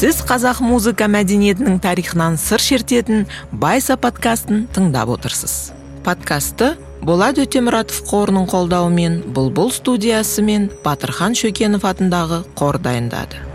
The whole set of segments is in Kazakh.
сіз қазақ музыка мәдениетінің тарихынан сыр шертетін байса подкастын тыңдап отырсыз. Подкастты болат өтемұратов қорының қолдауымен бұлбұл студиясы мен батырхан шөкенов атындағы қор дайындады.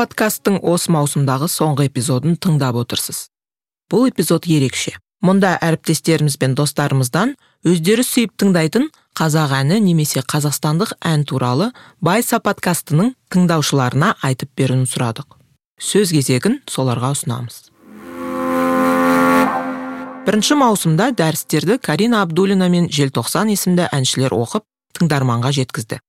Подкасттың осы маусымдағы соңғы эпизодын тыңдап отырсыз. Бұл эпизод ерекше. Мұнда әріптестеріміз бен достарымыздан өздері сүйіп тыңдайтын қазақ әні немесе қазақстандық ән туралы байса подкастының тыңдаушыларына айтып беруін сұрадық. Сөз кезегін соларға ұсынамыз. Бірінші маусымда дәрістерді карина абдулина мен желтоқсан есімді әншілер оқып тыңдарманға жеткізді.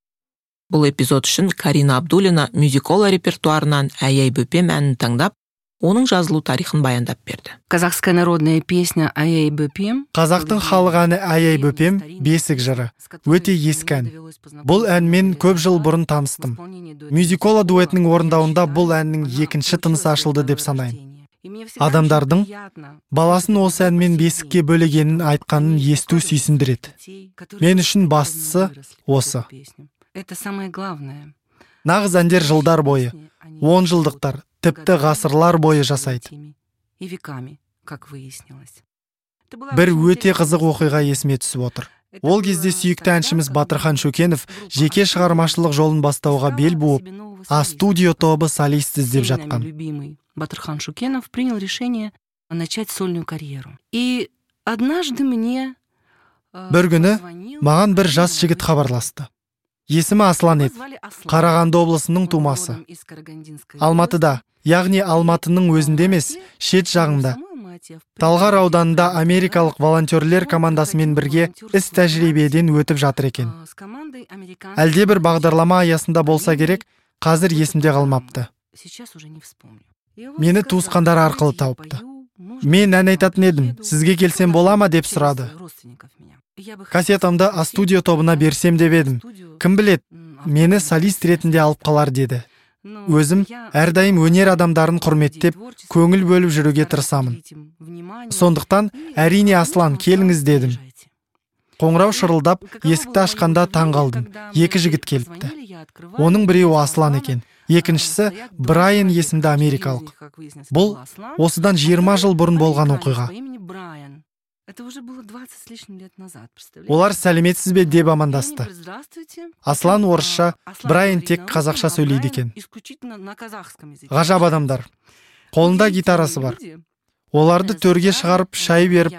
Бұл эпизод үшін карина абдулина мюзикола репертуарынан аяй бөпем әнін таңдап оның жазылу тарихын баяндап берді. Казахская народная песня аяй бөпем қазақтың халық әні аяй бөпем бесік жыры. өте ескі ән. бұл әнмен көп жыл бұрын таныстым. мюзикола дуэтінің орындауында бұл әннің екінші тынысы ашылды деп санаймын. адамдардың баласын осы әнмен бесікке бөлегенін айтқанын есту сүйсіндіреді. мен үшін бастысы осы. Это самое главное. Нағыз әндер жылдар бойы он жылдықтар тіпті ғасырлар бойы жасайды. и веками как выяснилось. Бір өте қызық оқиға есіме түсіп отыр. Ол кезде сүйікті әншіміз батырхан шөкенов жеке шығармашылық жолын бастауға бел буып а студио тобы солист іздеп жатқан. любимый батырхан шукенов принял решение начать сольную карьеру. И однажды мне бір күні маған бір жас жігіт хабарласты. Есімі аслан еді. Қарағанды облысының тумасы. алматыда яғни алматының өзінде емес шет жағында. талғар ауданында америкалық волонтерлер командасымен бірге іс тәжірибеден өтіп жатыр екен. Әлде бір бағдарлама аясында болса керек қазір есімде қалмапты. мені туысқандар арқылы тауыпты мен ән айтатын едім сізге келсем бола ма? деп сұрады. Кассетамды а студио тобына берсем деп едім. Кім білет мені солист ретінде алып қалар деді. Өзім әрдайым өнер адамдарын құрметтеп көңіл бөліп жүруге тырысамын. Сондықтан әрине аслан келіңіз дедім. Қоңырау шырылдап есікті ашқанда таң қалдым. Екі жігіт келіпті. Оның біреуі аслан екен. Екіншісі брайан есімді америкалық бұл осыдан 20 жыл бұрын болған оқиға Это уже было 20 с лишним лет назад, Олар сәлеметсіз бе деп амандасты. Аслан орысша, Брайан тек қазақша сөйлейді екен. Ғажап адамдар. Қолында гитарасы бар. Оларды төрге шығарып шай беріп,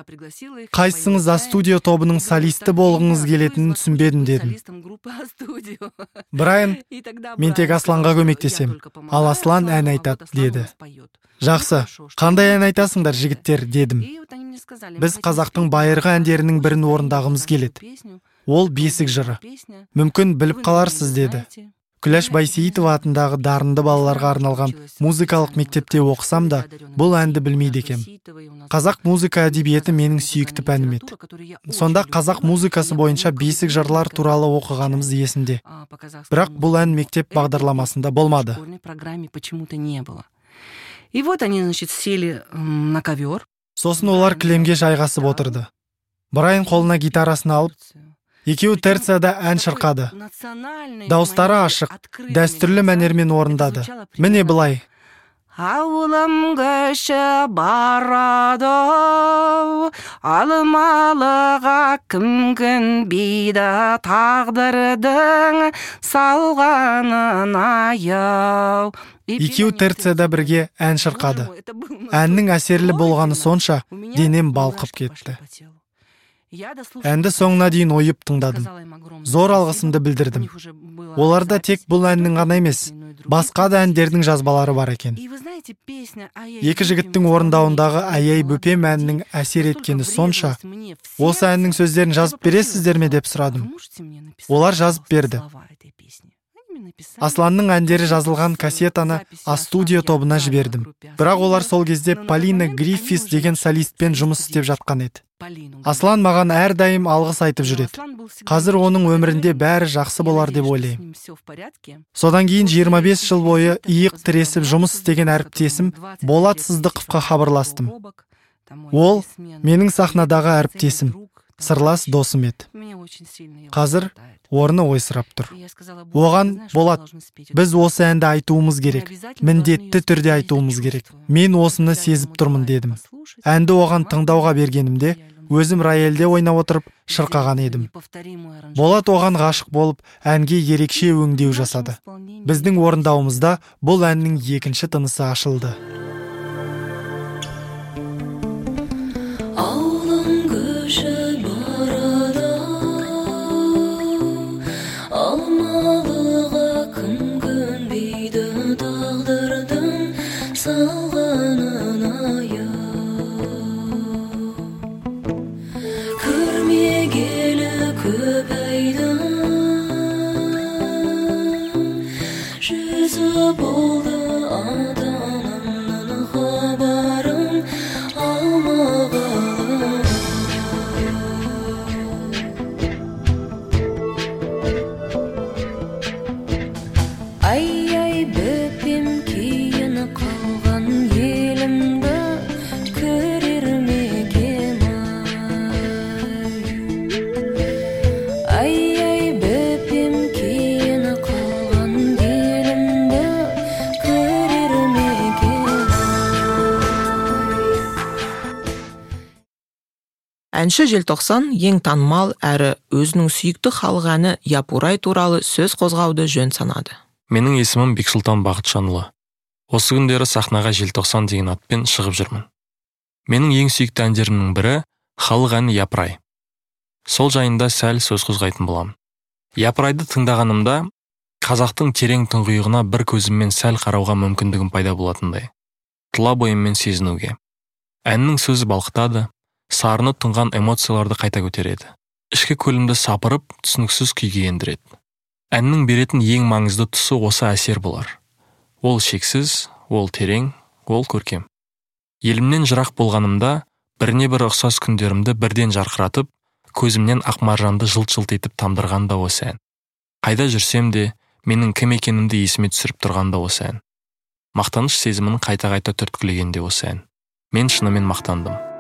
қайсыңыз а студио тобының солисті болғыңыз келетінін түсінбедім дедім. Брайан, мен тек Асланға көмектесем, ал Аслан ән айтады деді. Жақсы, қандай ән айтасыңдар жігіттер? дедім. Біз қазақтың байырғы әндерінің бірін орындағымыз келеді. Ол бесік жыры. Мүмкін біліп қаларсыз деді. Күләш байсейітова атындағы дарынды балаларға арналған музыкалық мектепте оқысам да бұл әнді білмейді екем. Қазақ музыка әдебиеті менің сүйікті пәнім еді сонда қазақ музыкасы бойынша бесік жырлар туралы оқығанымыз есімде. Бірақ бұл ән мектеп бағдарламасында болмады. И вот они значит сели на ковер. Сосын олар кілемге жайғасып отырды. Брайан қолына гитарасын алып екеуі терцияда ән шырқады. Дауыстары ашық дәстүрлі мәнермен орындады. міне былай. Ауылым кіші барады алмалыға кім көнбейді тағдырдың салғанын аяу. Екеуі терцияда бірге ән шырқады. Әннің әсерлі болғаны сонша денем балқып кетті. Әнді соңына дейін ойып тыңдадым. зор алғысымды білдірдім. Оларда тек бұл әннің ғана емес басқа да әндердің жазбалары бар екен. Екі жігіттің орындауындағы аяй бөпем әнінің әсер еткені сонша. осы әннің сөздерін жазып бересіздер ме деп сұрадым. олар жазып берді. Асланның әндері жазылған кассетаны астудио тобына жібердім. Бірақ олар сол кезде полина гриффис деген солистпен жұмыс істеп жатқан еді. Аслан маған әрдайым алғыс айтып жүреді. қазір оның өмірінде бәрі жақсы болар деп ойлаймын. содан кейін 25 жыл бойы иық тіресіп жұмыс істеген әріптесім болат сыздықовқа хабарластым. ол менің сахнадағы әріптесім. Сырлас досым еді қазір орны ойсырап тұр. Оған болат біз осы әнді айтуымыз керек міндетті түрде айтуымыз керек. мен осыны сезіп тұрмын дедім. әнді оған тыңдауға бергенімде өзім рояльде ойнап отырып шырқаған едім. болат оған ғашық болып әнге ерекше өңдеу жасады. біздің орындауымызда бұл әннің екінші тынысы ашылды. Әнші желтоқсан ең танымал әрі өзінің сүйікті халық әні япурай туралы сөз қозғауды жөн санады. Менің есімім бексұлтан бақытжанұлы. Осы күндері сахнаға желтоқсан деген атпен шығып жүрмін. Менің ең сүйікті әндерімнің бірі халық әні япырай сол жайында сәл сөз қозғайтын боламын япырайды тыңдағанымда қазақтың терең тұңғиығына бір көзіммен сәл қарауға мүмкіндігім пайда болатындай. Тұла бойыммен сезінуге. Әннің сөзі балқытады сарыны тұнған эмоцияларды қайта көтереді. Ішкі көлімді сапырып түсініксіз күйге ендіреді. Әннің беретін ең маңызды тұсы осы әсер болар. Ол шексіз ол терең ол көркем. Елімнен жырақ болғанымда біріне бір ұқсас күндерімді бірден жарқыратып көзімнен ақмаржанды жылт жылт етіп тамдырған да осы ән. Қайда жүрсем де менің кім екенімді есіме түсіріп тұрған да осы ән. Мақтаныш сезімін қайта қайта түрткілеген де осы ән. Мен шынымен мақтандым.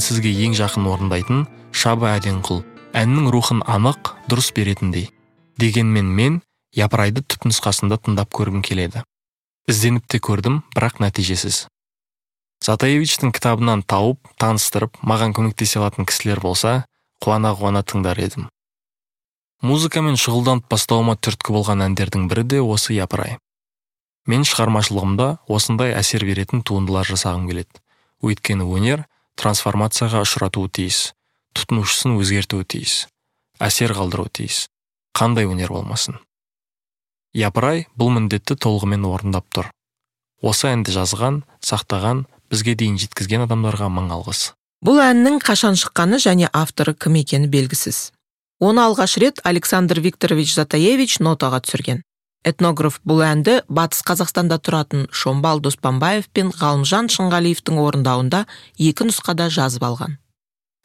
Мінсізге ең жақын орындайтын шаба әденқұл әннің рухын анық дұрыс беретіндей. Дегенмен мен япырайды түпнұсқасында тыңдап көргім келеді ізденіп те көрдім бірақ нәтижесіз. Затаевичтің кітабынан тауып таныстырып маған көмектесе алатын кісілер болса қуана қуана тыңдар едім. Музыкамен шұғылданып бастауыма түрткі болған әндердің бірі де осы япырай мен шығармашылығымда осындай әсер беретін туындылар жасағым келеді. Өйткені өнер трансформацияға ұшыратуы тиіс тұтынушысын өзгертуі тиіс әсер қалдыруы тиіс. Қандай өнер болмасын? Япырай бұл міндетті толығымен орындап тұр. Осы әнді жазған сақтаған бізге дейін жеткізген адамдарға мың алғыс. Бұл әннің қашан шыққаны және авторы кім екені белгісіз. Оны алғаш рет александр викторович затаевич нотаға түсірген. Этнограф бұл әнді батыс қазақстанда тұратын шомбал доспанбаев пен ғалымжан шынғалиевтің орындауында екі нұсқада жазып алған.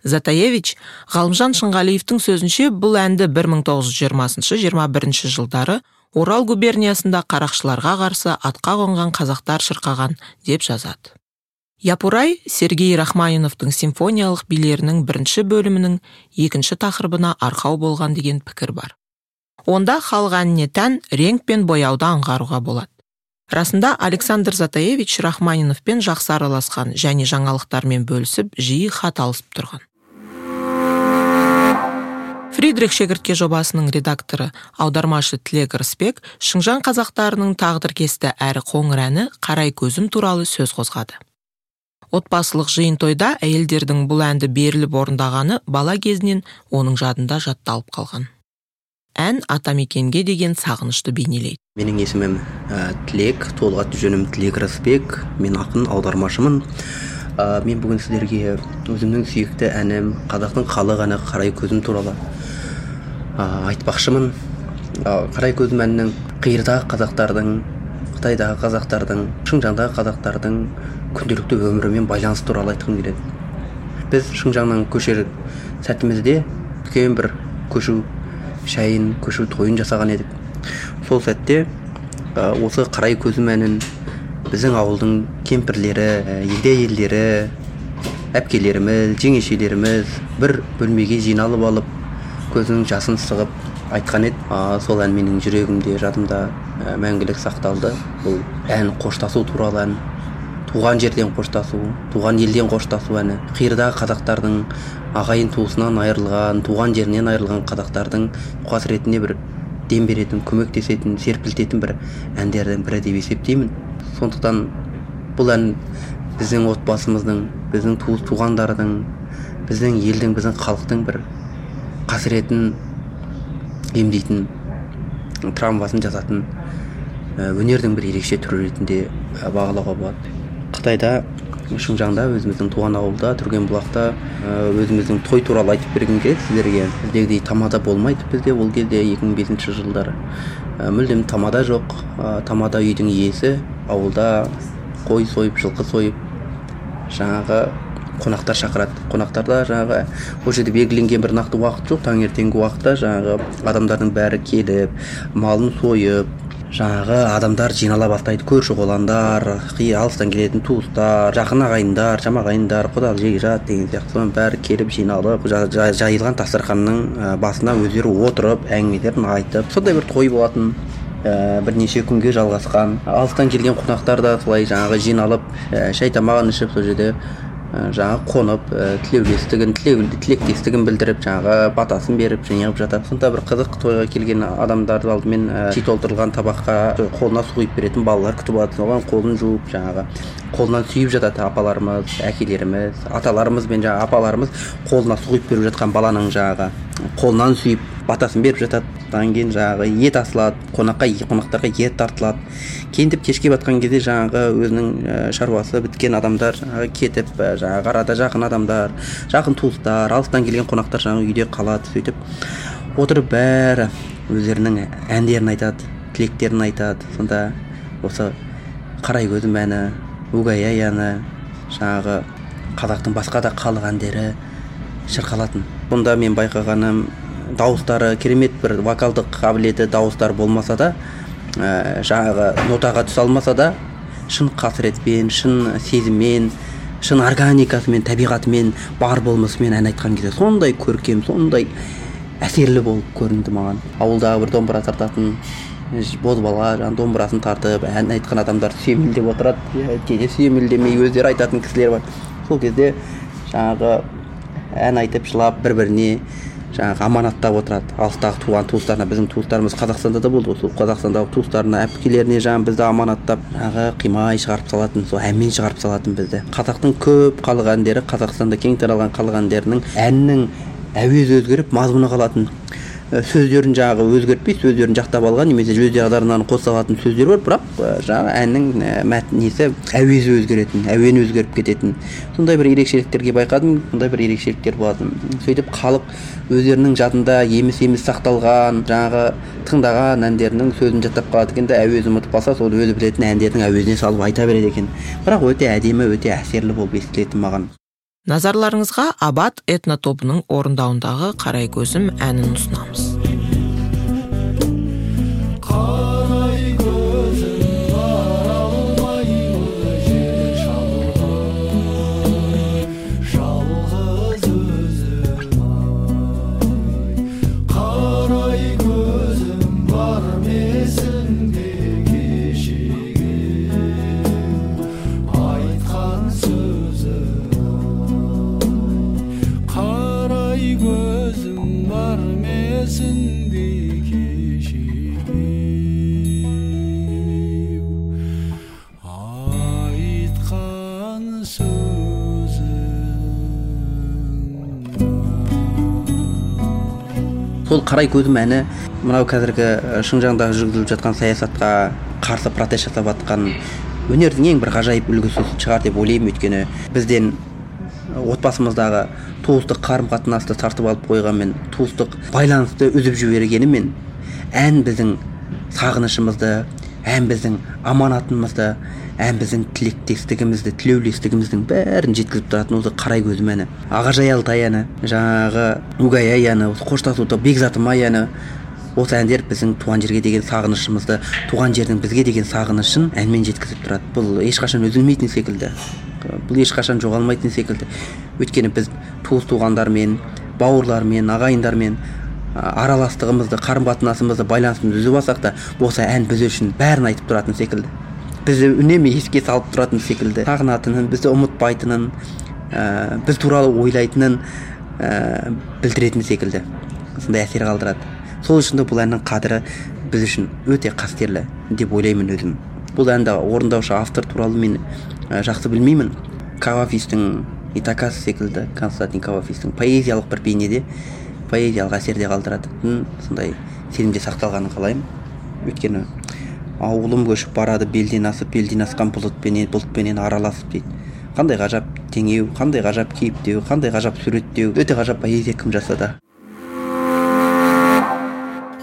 Затаевич ғалымжан шынғалиевтің сөзінше бұл әнді 1920-21 жылдары орал губерниясында қарақшыларға қарсы атқа қонған қазақтар шырқаған деп жазады. Япурай сергей рахманиновтың симфониялық билерінің бірінші бөлімінің екінші тақырыбына арқау болған деген пікір бар. Онда халық әніне тән реңк пен бояуды аңғаруға болады. Расында александр затаевич рахманиновпен жақсы араласқан және жаңалықтармен бөлісіп жиі хат алысып тұрған. Фридрих шегіртке жобасының редакторы аудармашы тілек рысбек шыңжаң қазақтарының тағдыркесті әрі қоңыр әні қарай көзім туралы сөз қозғады. Отбасылық жиын тойда әйелдердің бұл әнді беріліп орындағаны бала кезінен оның жадында жатталып қалған ән атамекенге деген сағынышты бейнелейді. Менің есімім ә, тілек толық аты жөнім тілек рысбек мен ақын аудармашымын. Ә, мен бүгін сіздерге өзімнің сүйікті әнім қазақтың халық әні қарай көзім туралы ә, айтпақшымын. Ә, қарай көзім әнінің қиырдағы қазақтардың қытайдағы қазақтардың шыңжаңдағы қазақтардың күнделікті өмірімен байланыс туралы айтқым келеді. Біз шыңжаңнан көшер сәтімізде үлкен бір көшу шайын көшу тойын жасаған едік. Сол сәтте осы қарай көзім әнін біздің ауылдың кемпірлері егде әйелдері әпкелеріміз жеңешелеріміз бір бөлмеге жиналып алып көзінің жасын сығып айтқан еді. А, сол ән менің жүрегімде жадымда мәңгілік сақталды. Бұл ән қоштасу туралы ән. Туған жерден қоштасу туған елден қоштасу әні. Қиырдағы қазақтардың ағайын туысынан айырылған туған жерінен айырылған қазақтардың қасіретіне бір дем беретін көмектесетін серпілтетін бір әндердің бірі деп есептеймін. Сондықтан бұл ән біздің отбасымыздың біздің туыс туғандардың біздің елдің біздің халықтың бір қасіретін емдейтін травмасын жазатын өнердің бір ерекше түрі ретінде бағалауға болады. Қытайда шыңжаңда өзіміздің туған ауылда түргенбұлақта өзіміздің той туралы айтып бергім келеді сіздерге біздегідей тамада болмайды бізде ол кезде 2005 жылдары. Мүлдем тамада жоқ. Тамада үйдің иесі ауылда қой сойып жылқы сойып жаңағы қонақтар шақырады. Қонақтарда жаңағы ол жерде белгіленген бір нақты уақыт жоқ. Таңертеңгі уақытта жаңағы адамдардың бәрі келіп малын сойып жаңағы адамдар жинала бастайды. Көрші қолаңдар алыстан келетін туыстар жақын ағайындар жама ағайындар құда жекжат деген сияқты. Бәрі келіп жиналып жайылған дастарханның басына өздері отырып әңгімелерін айтып сондай бір той болатын ә, бірнеше күнге жалғасқан. Алыстан келген қонақтар да солай жаңағы жиналып ә, шай тамағын ішіп сол жерде жаңағы қонып ә, тілеулестігін тілектестігін білдіріп жаңағы батасын беріп неғып жатады. Сонда бір қызық тойға келген адамдарды алдымен ә, толтырылған табаққа қолына су құйып беретін балалар күтіп алады. Соған қолын жуып жаңағы қолынан сүйіп жатады апаларымыз әкелеріміз аталарымыз бен жаңағы апаларымыз қолына су құйып беріп жатқан баланың жаңағы қолынан сүйіп батасын беріп жатады. Содан кейін жаңағы ет асылады қонаққа қонақтарға ет тартылады. Кейін деп кешке батқан кезде жаңағы өзінің ә, шаруасы біткен адамдар жаңағы кетіп ә, жаңағы арада жақын адамдар жақын туыстар алыстан келген қонақтар жаңағы үйде қалады сөйтіп отырып бәрі өздерінің әндерін айтады тілектерін айтады. Сонда осы қарай көзім әні өгей ай әні жаңағы қазақтың басқа да халық әндері шырқалатын. Бұнда мен байқағаным дауыстары керемет бір вокалдық қабілеті дауыстар болмаса да ә, жаңағы нотаға түсе алмаса да шын қасіретпен шын сезіммен шын органикасымен табиғатымен бар болмысымен ән айтқан кезде сондай көркем сондай әсерлі болып көрінді маған. Ауылдағы бір домбыра тартатын бозбала жаңағы домбырасын тартып ән айтқан адамдар сүйемелдеп отырады. Кейде сүйемелдемей өздері айтатын кісілер бар. Сол кезде жаңағы ән айтып жылап бір біріне жаңағы аманаттап отырады. Алыстағы туған туыстарына біздің туыстарымыз қазақстанда да болды сол қазақстандағы туыстарына әпкелеріне жаңағы бізді аманаттап жаңағы қимай шығарып салатын сол әнмен шығарып салатын бізді. Қазақтың көп халық әндері қазақстанда кең таралған халық әндерінің әнінің әуезі өзгеріп мазмұны қалатын. Сөздерін жаңағы өзгертпей сөздерін жақтап алған немесе өздері қоса алатын сөздер бар бірақ жаңағы әннің мәтін несі? Әуезі өзгеретін әуені өзгеріп кететін. Сондай бір ерекшеліктерге байқадым сондай бір ерекшеліктер болатын. Сөйтіп халық өздерінің жадында еміс еміс сақталған жаңағы тыңдаған әндерінің сөзін жаттап қалады екен де әуезін ұмытып қалса сол өзі білетін әндердің әуезіне салып айта береді екен. Бірақ өте әдемі өте әсерлі болып естілетін маған. Назарларыңызға абат этно тобының орындауындағы қарай көзім әнін ұсынамыз. Сол қарай көзім әні мынау қазіргі шыңжаңдағы жүргізіліп жатқан саясатқа қарсы протест жасап жатқан өнердің ең бір ғажайып үлгісі шығар деп ойлаймын. Өйткені бізден отбасымыздағы туыстық қарым қатынасты тартып алып қойғанмен туыстық байланысты үзіп жібергенімен ән біздің сағынышымызды ән біздің аманатымызды ән біздің тілектестігімізді тілеулестігіміздің бәрін жеткізіп тұратын осы қарай көзім әні. Ағажай алтай әні жаңағы угай ай әні осы қоштасуда бекзатым ай әні. Осы әндер біздің туған жерге деген сағынышымызды туған жердің бізге деген сағынышын әнмен жеткізіп тұрады. Бұл ешқашан үзілмейтін секілді. Бұл ешқашан жоғалмайтын секілді. Өйткені біз туыс туғандармен бауырлармен ағайындармен араластығымызды қарым қатынасымызды байланысымызды үзіп алсақ та осы ән біз үшін бәрін айтып тұратын секілді. Бізді үнемі еске салып тұратын секілді. Сағынатынын бізді ұмытпайтынын ә, біз туралы ойлайтынын ә, білдіретін секілді. Сондай әсер қалдырады. Сол үшін де бұл әннің қадірі біз үшін өте қастерлі деп ойлаймын өзім. Бұл әнді орындаушы автор туралы мен ә, жақсы білмеймін. Кавафистің итакас секілді константин кавафистің поэзиялық бір бейнеде поэзиялық әсерде қалдыратын сондай сенімде сақталғанын қалаймын. Өйткені ауылым көшіп барады белден асып белден асқан бұлытпенен бұлтпенен араласып дейді. Қандай ғажап теңеу қандай ғажап кейіптеу қандай ғажап суреттеу өте ғажап поэзия кім жасады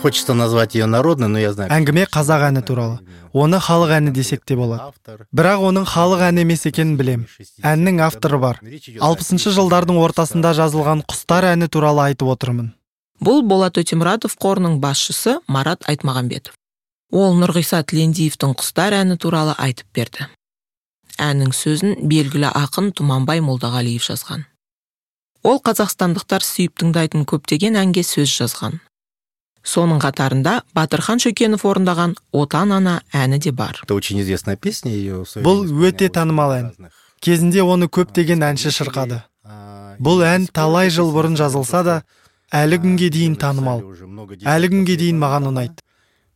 хочется назвать ее народной но я знаю әңгіме қазақ әні туралы. Оны халық әні десек те болады. Бірақ оның халық әні емес екенін білем. әннің авторы бар. Алпысыншы жылдардың ортасында жазылған құстар әні туралы айтып отырмын. Бұл болат өтемұратов қорының басшысы марат айтмағамбетов. Ол нұрғиса тілендиевтің құстар әні туралы айтып берді. Әннің сөзін белгілі ақын тұманбай молдағалиев жазған. Ол қазақстандықтар сүйіп тыңдайтын көптеген әнге сөз жазған. Соның қатарында батырхан шөкенов орындаған отан ана әні де бар. Это очень известная песня бұл өте танымал ән. кезінде оны көптеген әнші шырқады. бұл ән талай жыл бұрын жазылса да әлі күнге дейін танымал. әлі күнге дейін маған ұнайды.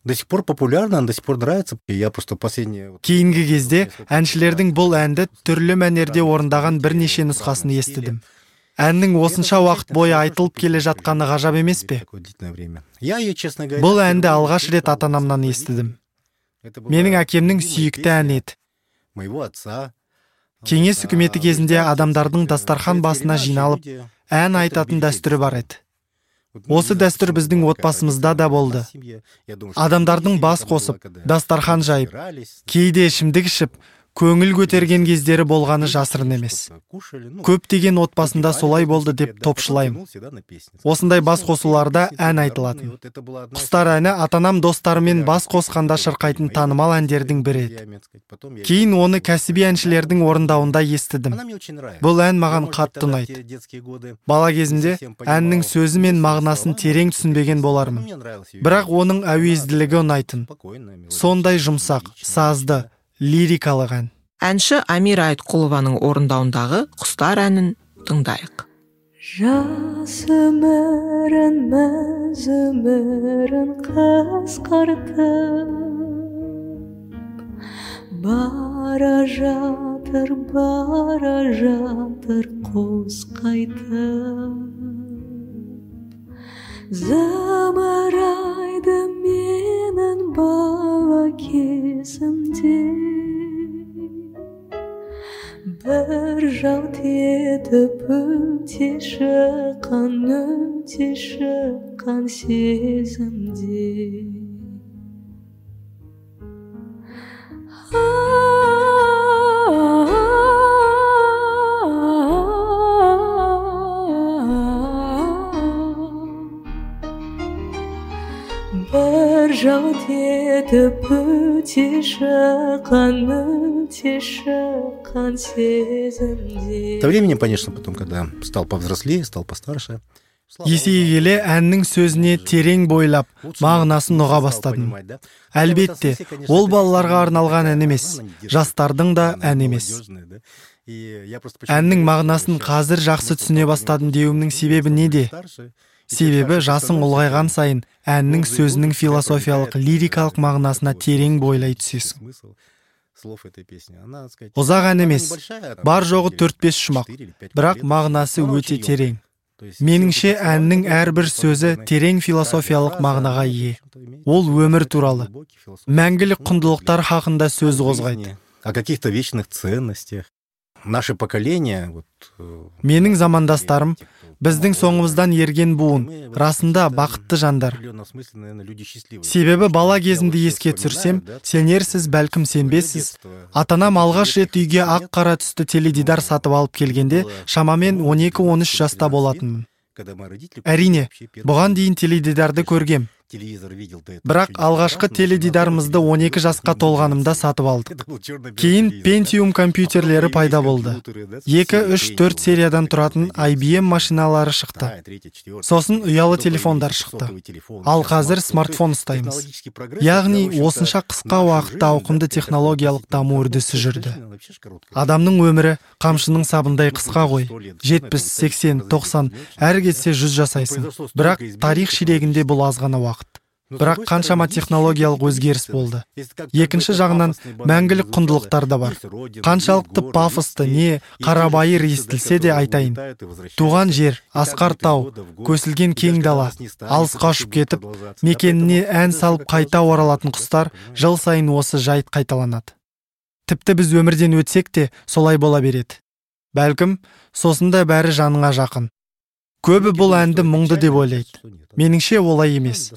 До сих пор популярна до сих пор нравится. Я просто последнее кейінгі кезде әншілердің бұл әнді түрлі мәнерде орындаған бірнеше нұсқасын естідім. әннің осынша уақыт бойы айтылып келе жатқаны ғажап емес пе? бұл әнді алғаш рет ата анамнан естідім. Менің әкемнің сүйікті әні еді. кеңес үкіметі кезінде адамдардың дастархан басына жиналып ән айтатын дәстүрі бар еді. Осы дәстүр біздің отбасымызда да болды. Адамдардың бас қосып дастархан жайып кейде ішімдік ішіп көңіл көтерген кездері болғаны жасырын емес. Көптеген отбасында солай болды деп топшылаймын. Осындай бас қосуларда ән айтылатын. Құстар әні ата анам достарымен бас қосқанда шырқайтын танымал әндердің бірі еді. Кейін оны кәсіби әншілердің орындауында естідім. Бұл ән маған қатты ұнайды. Бала кезімде әннің сөзі мен мағынасын терең түсінбеген болармын. Бірақ оның әуезділігі ұнайтын. Сондай жұмсақ сазды лирикалық ән. Әнші амира айтқұлованың орындауындағы құстар әнін тыңдайық. Жас өмірін мәз өмірін қысқартып бара жатыр бара жатыр қос қайтып. Зымырайды менің бала кезімде. Бір жалт етіп өте шыққан өте шыққан сезімде. Бір жалт етіп өте шыққан өте шыққан сезімде Со временем, конечно, потом, когда стал повзрослее, стал постарше, есейе келе әннің сөзіне терең бойлап мағынасын ұға бастадым. әлбетте ол балаларға арналған ән емес. жастардың да ән емес. әннің мағынасын қазір жақсы түсіне бастадым деуімнің себебі неде? Себебі жасың ұлғайған сайын әннің сөзінің философиялық лирикалық мағынасына терең бойлай түсесің. ұзақ ән емес. бар жоғы төрт бес шумақ. бірақ мағынасы өте терең. Меніңше әннің әрбір сөзі терең философиялық мағынаға ие. ол өмір туралы. Мәңгілік құндылықтар хақында сөз қозғайды. о каких-то вечных ценностях. Наше поколение вот э, менің замандастарым біздің соңымыздан ерген буын расында бақытты жандар. Себебі бала кезімді еске түсірсем сенерсіз бәлкім сенбессіз ата анам алғаш рет үйге ақ қара түсті теледидар сатып алып келгенде шамамен 12-13 жаста болатынмын. Әрине бұған дейін теледидарды көргем. Телевизор видел до этого бірақ алғашқы теледидарымызды 12 жасқа толғанымда сатып алдық. Кейін пентиум компьютерлері пайда болды. компьютеры, да, екі все, үш Pentium, төрт сериядан тұратын IBM машиналары шықты. Сосын ұялы телефондар шықты. ал қазір смартфон. ұстаймыз. яғни осынша қысқа уақытта ауқымды технологиялық даму үрдісі жүрді. адамның өмірі қамшының сабындай қысқа ғой. жетпіс сексен тоқсан. әрі кетсе жүз жасайсың. бірақ тарих ширегінде бұл аз ғана уақыт. Бірақ қаншама технологиялық өзгеріс болды. екінші жағынан мәңгілік құндылықтар да бар. қаншалықты пафосты не қарабайыр естілсе де айтайын. туған жер асқар тау көсілген кең дала. алысқа ұшып кетіп мекеніне ән салып қайта оралатын құстар жыл сайын осы жайт қайталанады. Тіпті біз өмірден өтсек те солай бола береді. Бәлкім сосын да бәрі жаныңа жақын. Көбі бұл әнді мұңды деп ойлайды. Меніңше олай емес.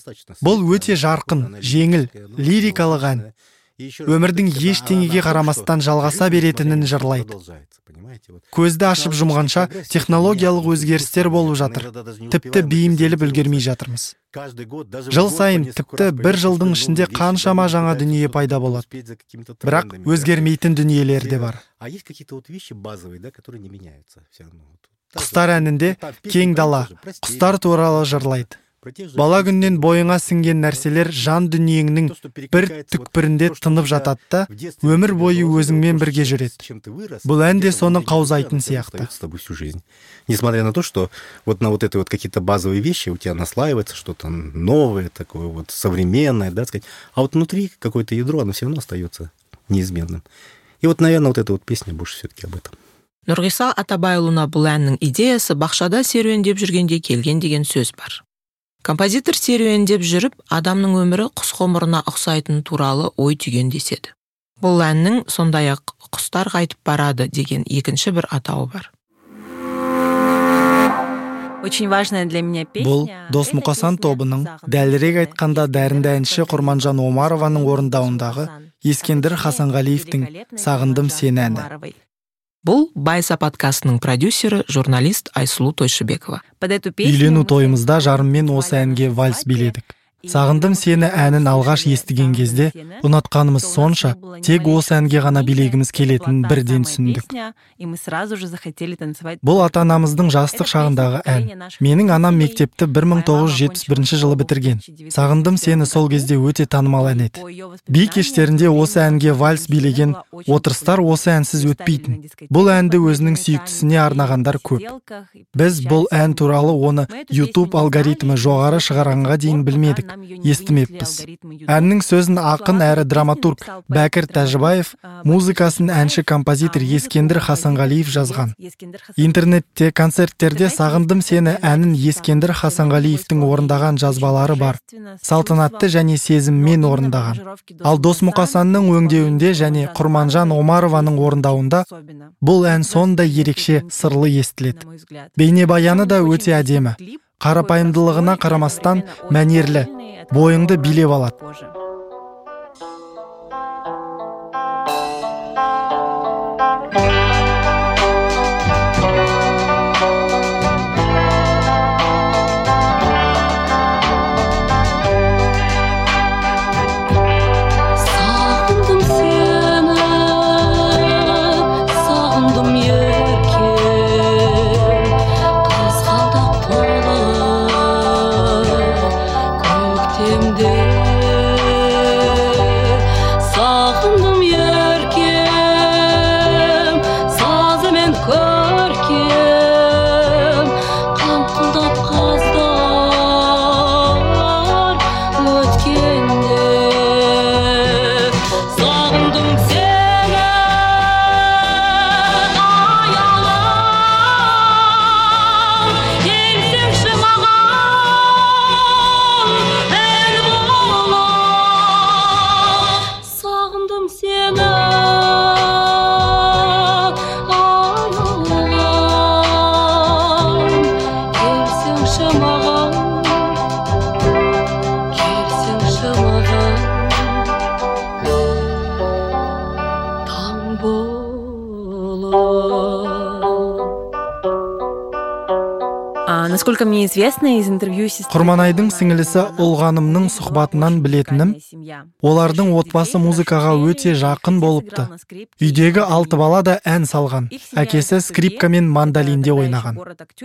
Бұл өте жарқын жеңіл лирикалық ән. Өмірдің ештеңеге қарамастан жалғаса беретінін жырлайды. Көзді ашып жұмғанша технологиялық өзгерістер болып жатыр. Тіпті бейімделіп үлгермей жатырмыз. Жыл сайын тіпті бір жылдың ішінде қаншама жаңа дүние пайда болады. Бірақ өзгермейтін дүниелер де бар. Құстар әнінде там в песне кең про дала то же, про степь, құстар туралы жырлайды про те же бала птицы, күннен бойыңа сіңген нәрселер жан дүниеңнің то, что бір перекликается вот түкпірінде то, что тынып у тебя жатады да в детстве өмір тебе бойы заложено, өзіңмен то, бірге с жүреді чем ты вырос, бұл ән де где-то соны внутри тебя, қаузайтын вот это сияқты остается с тобой всю жизнь. Несмотря на то, что вот на вот это вот какие-то базовые вещи у тебя наслаивается что-то новое, такое вот современное, да, сказать. А вот внутри какое-то ядро, оно все равно остается неизменным. И вот, наверное, вот эта вот песня больше все-таки об этом. Нұрғиса атабайұлына бұл әннің идеясы бақшада серуендеп жүргенде келген деген сөз бар. Композитор серуендеп жүріп адамның өмірі құс ғұмырына ұқсайтыны туралы ой түйген деседі бұл әннің сондай ақ құстар қайтып барады деген екінші бір атауы бар. Очень важная для меня песня. бұл дос мұқасан тобының дәлірек айтқанда дәрінді әнші құрманжан омарованың орындауындағы ескендір хасанғалиевтің сағындым сені әні. Бұл байса подкастының продюсері журналист айсұлу тойшыбекова. Под эту песню үйлену мы тойымызда жарыммен осы әнге вальс биледік. Сағындым сені әнін алғаш естіген кезде ұнатқанымыз сонша тек осы әнге ғана билегіміз келетінін бірден түсіндік. И мы сразу же захотели танцевать. бұл ата анамыздың жастық шағындағы ән. Менің анам мектепті 1971 жылы бітірген. Сағындым сені сол кезде өте танымал ән еді. Би кештерінде осы әнге вальс билеген отырыстар осы әнсіз өтпейтін. Бұл әнді өзінің сүйіктісіне арнағандар көп. Біз бұл ән туралы оны YouTube алгоритмі жоғары шығарғанға дейін білмедік. Естімеппіз. әннің сөзін ақын әрі драматург бәкір тәжібаев музыкасын әнші композитор ескендір хасанғалиев жазған. Интернетте концерттерде сағындым сені әнін ескендір хасанғалиевтің орындаған жазбалары бар. Салтанатты және сезіммен орындаған. Ал досмұқасанның өңдеуінде және құрманжан омарованың орындауында бұл ән сондай ерекше сырлы естіледі. бейнебаяны да өте әдемі. Қарапайымдылығына қарамастан мәнерлі бойыңды билеп алады. Известно из интервью құрманайдың сіңілісі ұлғанымның сұхбатынан білетінім олардың отбасы музыкаға өте жақын болыпты. Үйдегі алты бала да ән салған. Әкесі скрипка мен мандолинде ойнаған.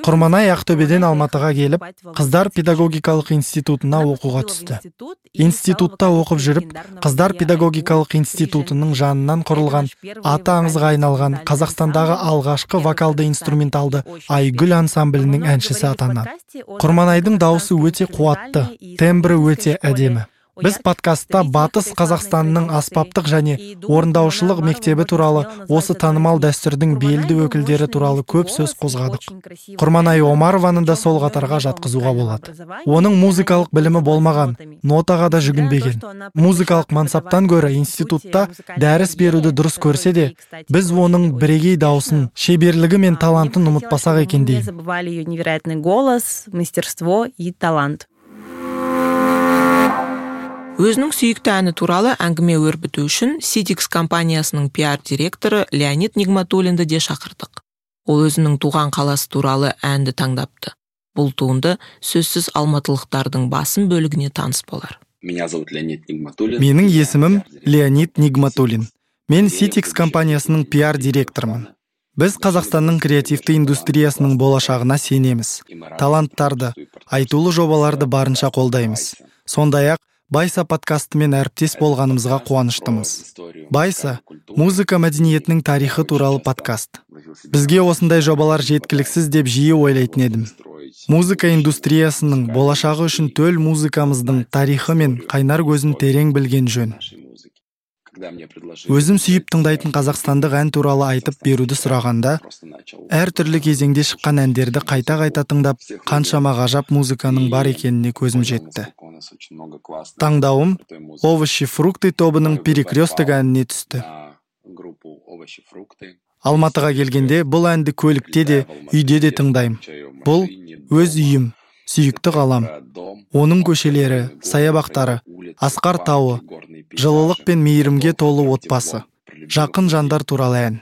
Құрманай ақтөбеден алматыға келіп қыздар педагогикалық институтына оқуға түсті. Институтта оқып жүріп қыздар педагогикалық институтының жанынан құрылған аты аңызға айналған қазақстандағы алғашқы вокалды инструменталды айгүл ансамблінің әншісі атанды құрманайдың дауысы өте қуатты. тембрі өте әдемі. Біз подкастта батыс қазақстанның аспаптық және орындаушылық мектебі туралы осы танымал дәстүрдің белді өкілдері туралы көп сөз қозғадық. құрманай омарованы да сол қатарға жатқызуға болады. оның музыкалық білімі болмаған нотаға да жүгінбеген. музыкалық мансаптан гөрі институтта дәріс беруді дұрыс көрсе де біз оның бірегей дауысын шеберлігі мен талантын ұмытпасақ екен деймін. невероятный голос мастерство и талант. Өзінің сүйікті әні туралы әңгіме өрбіту үшін ситикс компаниясының пиар директоры леонид нигматуллинді де шақырдық. Ол өзінің туған қаласы туралы әнді таңдапты. Бұл туынды сөзсіз алматылықтардың басым бөлігіне таныс болар. Менің есімім леонид нигматуллин. Мен ситикс компаниясының пиар директорымын. Біз қазақстанның креативті индустриясының болашағына сенеміз. Таланттарды айтулы жобаларды барынша қолдаймыз. Сондай ақ байса подкастымен әріптес болғанымызға қуаныштымыз. байса музыка мәдениетінің тарихы туралы подкаст. бізге осындай жобалар жеткіліксіз деп жиі ойлайтын едім. музыка индустриясының болашағы үшін төл музыкамыздың тарихы мен қайнар көзін терең білген жөн. Өзім сүйіп тыңдайтын қазақстандық ән туралы айтып беруді сұрағанда әртүрлі кезеңде шыққан әндерді қайта қайта тыңдап қаншама ғажап музыканың бар екеніне көзім жетті таңдауым овощи фрукты тобының перекресток әніне түсті. алматыға келгенде бұл әнді көлікте де үйде де тыңдаймын. бұл өз үйім. Сүйікті қалам оның көшелері саябақтары асқар тауы жылылық пен мейірімге толы отбасы жақын жандар туралы ән.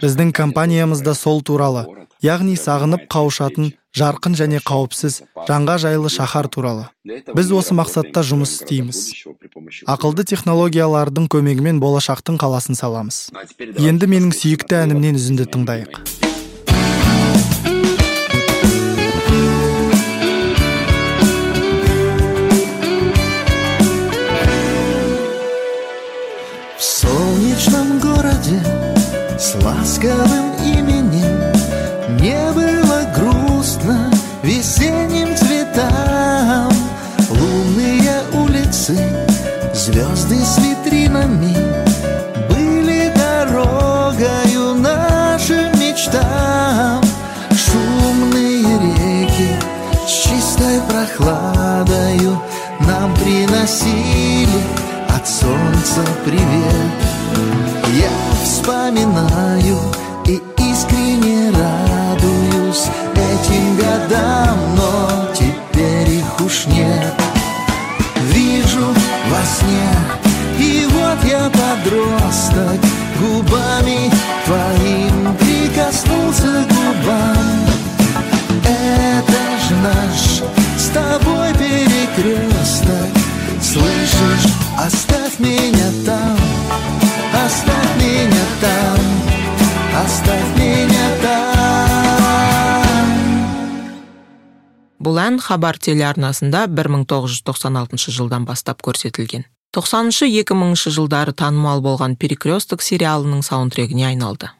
Біздің компаниямызда сол туралы яғни сағынып қауышатын жарқын және қауіпсіз жанға жайлы шаһар туралы. Біз осы мақсатта жұмыс істейміз. Ақылды технологиялардың көмегімен болашақтың қаласын саламыз. Енді менің сүйікті әнімнен үзінді тыңдайық. С ласковым именем. Не было грустно Весенним цветам. Лунные улицы, звезды с витринами Были дорогою нашим мечтам. Шумные реки с чистой прохладою Нам приносили от солнца привет вспоминаю Бұл ән хабар телеарнасында 1996 жылдан бастап көрсетілген. 90-2000 жылдары танымал болған перекресток сериалының саундтрегіне айналды.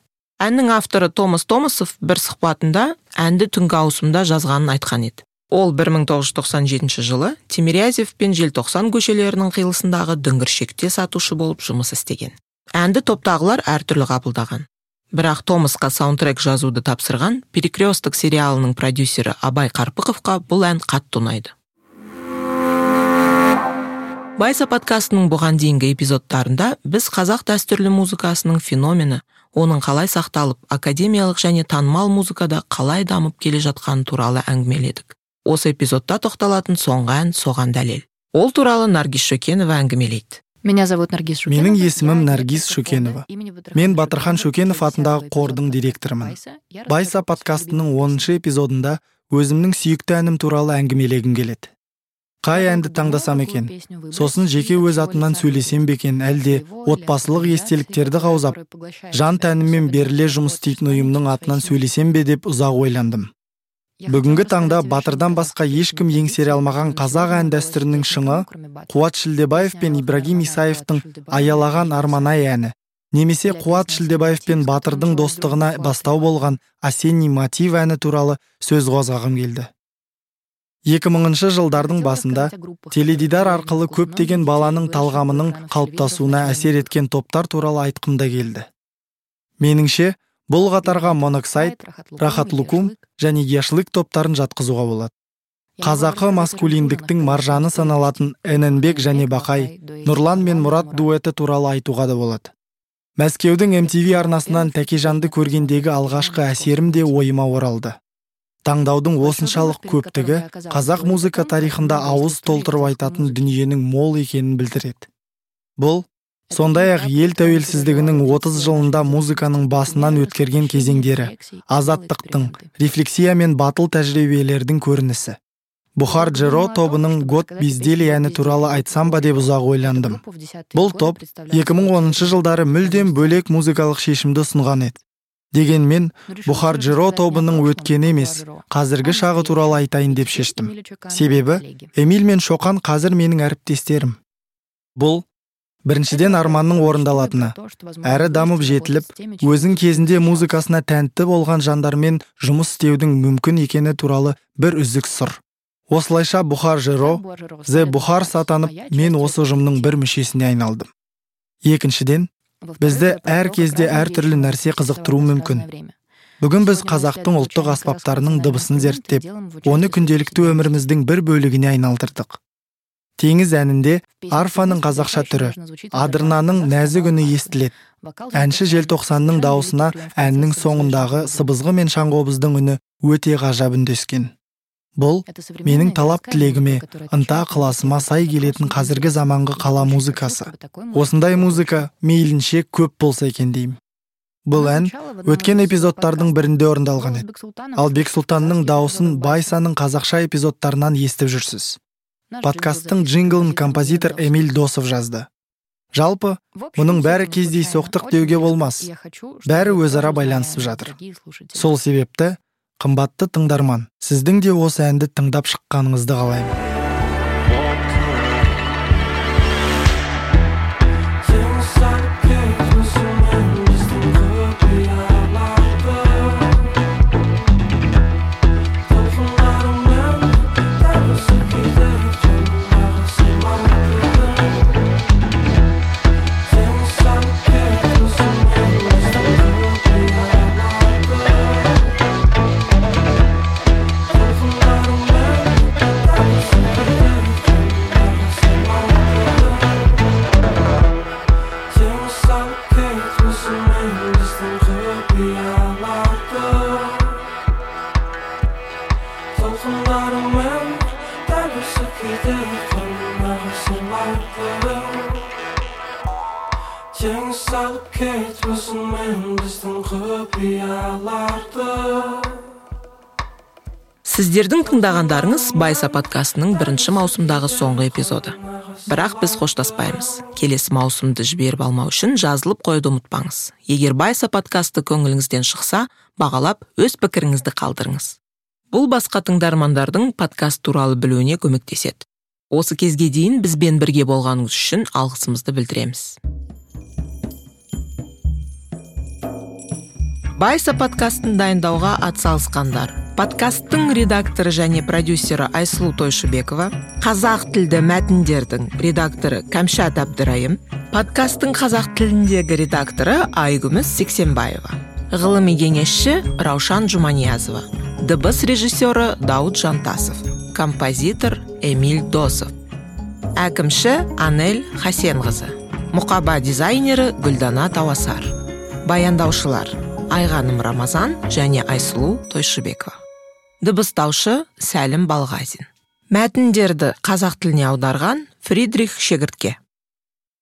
Әннің авторы томас томасов бір сұхбатында әнді түнгі ауысымда жазғанын айтқан еді. Ол 1997 жылы тимирязев пен желтоқсан көшелерінің қиылысындағы дүңгіршекте сатушы болып жұмыс істеген. Әнді топтағылар әртүрлі қабылдаған. Бірақ томасқа саундтрек жазуды тапсырған перекресток сериалының продюсері абай қарпықовқа бұл ән қатты ұнайды. Байса подкастының бұған дейінгі эпизодтарында біз қазақ дәстүрлі музыкасының феномені оның қалай сақталып академиялық және танымал музыкада қалай дамып келе жатқаны туралы әңгімеледік. Осы эпизодта тоқталатын соңғы ән соған дәлел. Ол туралы наргиз шөкенова әңгімелейді. Меня зовут Наргиз Шукенова. менің есімім наргиз шөкенова мен батырхан шөкенов атындағы қордың директорымын. Байса подкастының оныншы эпизодында өзімнің сүйікті әнім туралы әңгімелегім келеді. Қай әнді таңдасам екен? сосын жеке өз атымнан сөйлесем бе екен? Әлде отбасылық естеліктерді қаузап жан тәніммен беріле жұмыс істейтін ұйымның атынан сөйлесем бе деп ұзақ ойландым. Бүгінгі таңда батырдан басқа ешкім еңсере алмаған қазақ ән дәстүрінің шыңы қуат шілдебаев пен ибрагим исаевтың аялаған арманай әні. немесе қуат шілдебаев пен батырдың достығына бастау болған осенний мотив әні туралы сөз қозғағым келді. 2000 жылдардың басында теледидар арқылы көптеген баланың талғамының қалыптасуына әсер еткен топтар туралы айтқым да келді. Меніңше бұл қатарға моноксайд рахат лукум және яшлык топтарын жатқызуға болады. Қазақы маскулиндіктің маржаны саналатын эненбек және бақай нұрлан мен мұрат дуэті туралы айтуға да болады. Мәскеудің MTV арнасынан тәкежанды көргендегі алғашқы әсерім де ойыма оралды. Таңдаудың осыншалық көптігі қазақ музыка тарихында ауыз толтырып айтатын дүниенің мол екенін білдіреді. Бұл сондай ақ ел тәуелсіздігінің 30 жылында музыканың басынан өткерген кезеңдері азаттықтың рефлексия мен батыл тәжірибелердің көрінісі. Бұхар джеро тобының год бездели әні туралы айтсам ба деп ұзақ ойландым. Бұл топ 2010 жылдары мүлдем бөлек музыкалық шешімді ұсынған еді. Дегенмен бұхар джеро тобының өткені емес қазіргі шағы туралы айтайын деп шештім. Себебі эмиль мен шоқан қазір менің әріптестерім. Бұл біріншіден арманның орындалатыны. Әрі дамып жетіліп өзің кезінде музыкасына тәнті болған жандармен жұмыс істеудің мүмкін екені туралы бір үзік сыр осылайша бұхар жиро зе бұхар сатанып мен осы ұжымның бір мүшесіне айналдым. Екіншіден бізді әр кезде әртүрлі нәрсе қызықтыруы мүмкін. Бүгін біз қазақтың ұлттық аспаптарының дыбысын зерттеп оны күнделікті өміріміздің бір бөлігіне айналдырдық. Теңіз әнінде арфаның қазақша түрі адырнаның нәзік үні естіледі. әнші желтоқсанның дауысына әннің соңындағы сыбызғы мен шаңқобыздың үні өте ғажап үндескен бұл менің талап тілегіме ынта ықыласыма сай келетін қазіргі заманғы қала музыкасы. осындай музыка мейлінше көп болса екен деймін. Бұл ән өткен эпизодтардың бірінде орындалған еді. Ал бексұлтанның дауысын байсаның қазақша эпизодтарынан естіп жүрсіз. Подкасттың джинглын композитор эмиль досов жазды. Жалпы мұның бәрі кездейсоқтық деуге болмас. Бәрі өзара байланысып жатыр. сол себепті қымбатты тыңдарман сіздің де осы әнді тыңдап шыққаныңызды қалаймын. Біздің құпияларды сіздердің тыңдағандарыңыз байса подкастының бірінші маусымдағы соңғы эпизоды. Бірақ біз қоштаспаймыз. Келесі маусымды жіберіп алмау үшін жазылып қоюды ұмытпаңыз. Егер байса подкасты көңіліңізден шықса бағалап өз пікіріңізді қалдырыңыз. Бұл басқа тыңдармандардың подкаст туралы білуіне көмектеседі. Осы кезге дейін бізбен бірге болғаныңыз үшін алғысымызды білдіреміз. Байса подкастын дайындауға атсалысқандар. Подкасттың редакторы және продюсері айсұлу тойшыбекова қазақ тілді мәтіндердің редакторы кәмшат әбдірайым подкасттың қазақ тіліндегі редакторы айгүміс сексенбаева ғылыми кеңесші раушан жұманиязова дыбыс режиссері дауд жантасов композитор эмиль досов әкімші анель хасенқызы мұқаба дизайнері гүлдана тауасар. Баяндаушылар. Айғаным рамазан және айсұлу тойшыбекова. Дыбыстаушы сәлім балғазин. Мәтіндерді қазақ тіліне аударған фридрих шегіртке.